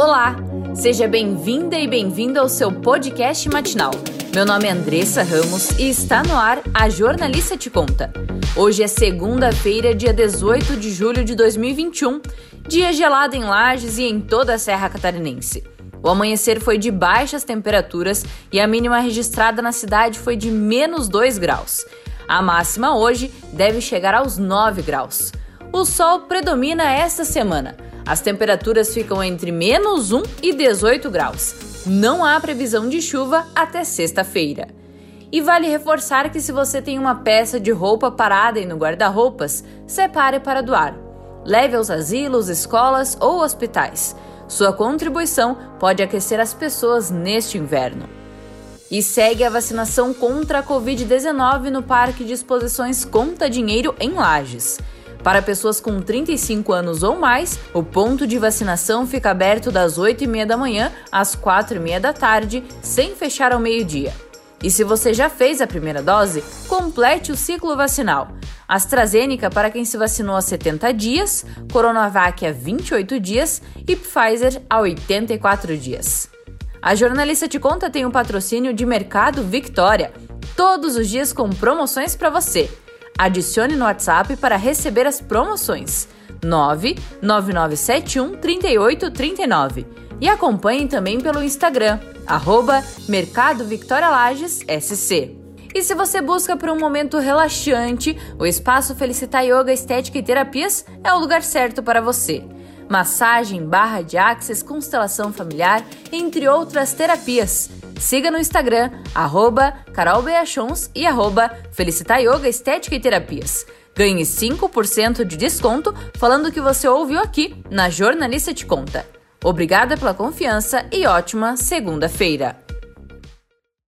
Olá, seja bem-vinda e bem-vindo ao seu podcast matinal. Meu nome é Andressa Ramos e está no ar a Jornalista Te Conta. Hoje é segunda-feira, dia 18 de julho de 2021, dia gelado em Lages e em toda a Serra Catarinense. O amanhecer foi de baixas temperaturas e a mínima registrada na cidade foi de menos 2 graus. A máxima hoje deve chegar aos 9 graus. O sol predomina esta semana as temperaturas ficam entre menos 1 e 18 graus. Não há previsão de chuva até sexta-feira. E vale reforçar que se você tem uma peça de roupa parada no guarda-roupas, separe para doar. Leve aos asilos, escolas ou hospitais. Sua contribuição pode aquecer as pessoas neste inverno. E segue a vacinação contra a Covid-19 no Parque de Exposições Conta Dinheiro em Lages. Para pessoas com 35 anos ou mais, o ponto de vacinação fica aberto das 8h30 da manhã às 4h30 da tarde, sem fechar ao meio-dia. E se você já fez a primeira dose, complete o ciclo vacinal. AstraZeneca para quem se vacinou há 70 dias, Coronavac há 28 dias e Pfizer há 84 dias. A jornalista te conta tem um patrocínio de Mercado Victoria, todos os dias com promoções para você. Adicione no WhatsApp para receber as promoções. 99971 3839 e acompanhe também pelo Instagram, arroba Mercado Victoria Lages SC. E se você busca por um momento relaxante, o Espaço Felicitar Yoga Estética e Terapias é o lugar certo para você massagem, barra de axis, constelação familiar, entre outras terapias. Siga no Instagram, arroba carolbeachons e arroba Yoga Estética e Terapias. Ganhe 5% de desconto falando que você ouviu aqui na Jornalista Te Conta. Obrigada pela confiança e ótima segunda-feira.